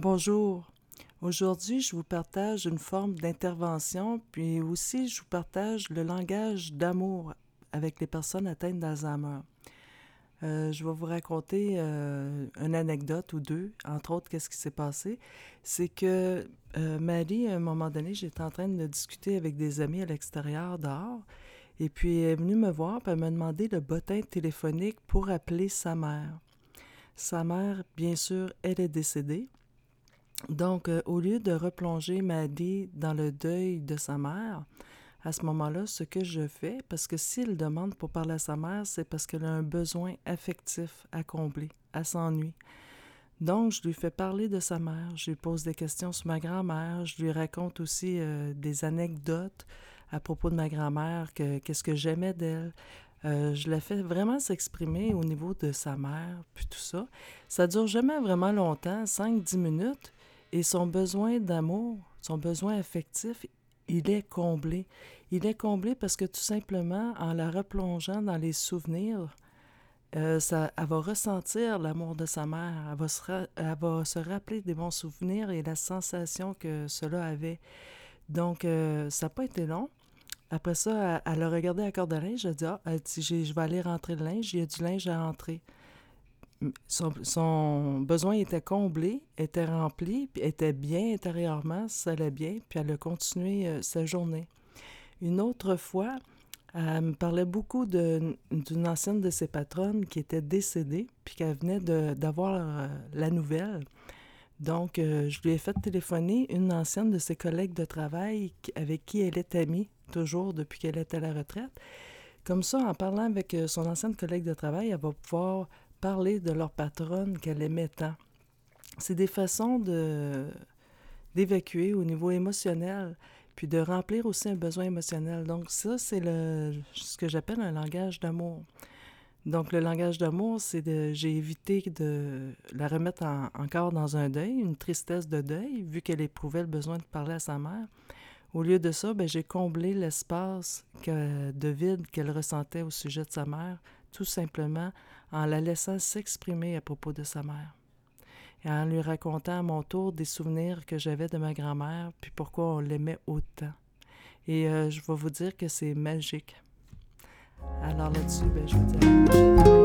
Bonjour. Aujourd'hui, je vous partage une forme d'intervention, puis aussi je vous partage le langage d'amour avec les personnes atteintes d'Alzheimer. Euh, je vais vous raconter euh, une anecdote ou deux, entre autres, qu'est-ce qui s'est passé. C'est que euh, Marie, à un moment donné, j'étais en train de discuter avec des amis à l'extérieur, dehors, et puis elle est venue me voir, puis elle m'a demandé le bottin téléphonique pour appeler sa mère. Sa mère, bien sûr, elle est décédée. Donc, euh, au lieu de replonger Maddie dans le deuil de sa mère, à ce moment-là, ce que je fais, parce que s'il demande pour parler à sa mère, c'est parce qu'elle a un besoin affectif à combler, à s'ennuie. Donc, je lui fais parler de sa mère, je lui pose des questions sur ma grand-mère, je lui raconte aussi euh, des anecdotes à propos de ma grand-mère, qu'est-ce que j'aimais d'elle. Euh, je la fais vraiment s'exprimer au niveau de sa mère, puis tout ça. Ça dure jamais vraiment longtemps, 5-10 minutes, et son besoin d'amour, son besoin affectif, il est comblé. Il est comblé parce que tout simplement, en la replongeant dans les souvenirs, euh, ça, elle va ressentir l'amour de sa mère, elle va, se elle rappeler des bons souvenirs et la sensation que cela avait. Donc, euh, ça n'a pas été long. Après ça, elle, a regardé la corde de linge, elle a dit, ah, je vais aller rentrer le linge, il y a du linge à rentrer son, besoin était comblé, était rempli, était bien intérieurement, ça allait bien, puis elle a continué euh, sa journée. Une autre fois, elle me parlait beaucoup d'une ancienne de ses patronnes qui était décédée, puis qu'elle venait d'avoir euh, la nouvelle. Donc, euh, je lui ai fait téléphoner une ancienne de ses collègues de travail avec qui elle est amie, toujours depuis qu'elle est à la retraite. Comme ça, en parlant avec son ancienne collègue de travail, elle va pouvoir parler de leur patronne qu'elle aimait tant. C'est des façons de d'évacuer au niveau émotionnel, puis de remplir aussi un besoin émotionnel. Donc ça, c'est le ce que j'appelle un langage d'amour. Donc le langage d'amour, c'est de j'ai évité de la remettre encore dans un deuil, une tristesse de deuil, vu qu'elle éprouvait le besoin de parler à sa mère. Au lieu de ça, ben, j'ai comblé l'espace de vide qu'elle ressentait au sujet de sa mère, tout simplement en la laissant s'exprimer à propos de sa mère et en lui racontant à mon tour des souvenirs que j'avais de ma grand-mère, puis pourquoi on l'aimait autant. Et euh, je vais vous dire que c'est magique. Alors là-dessus, ben, je vous dis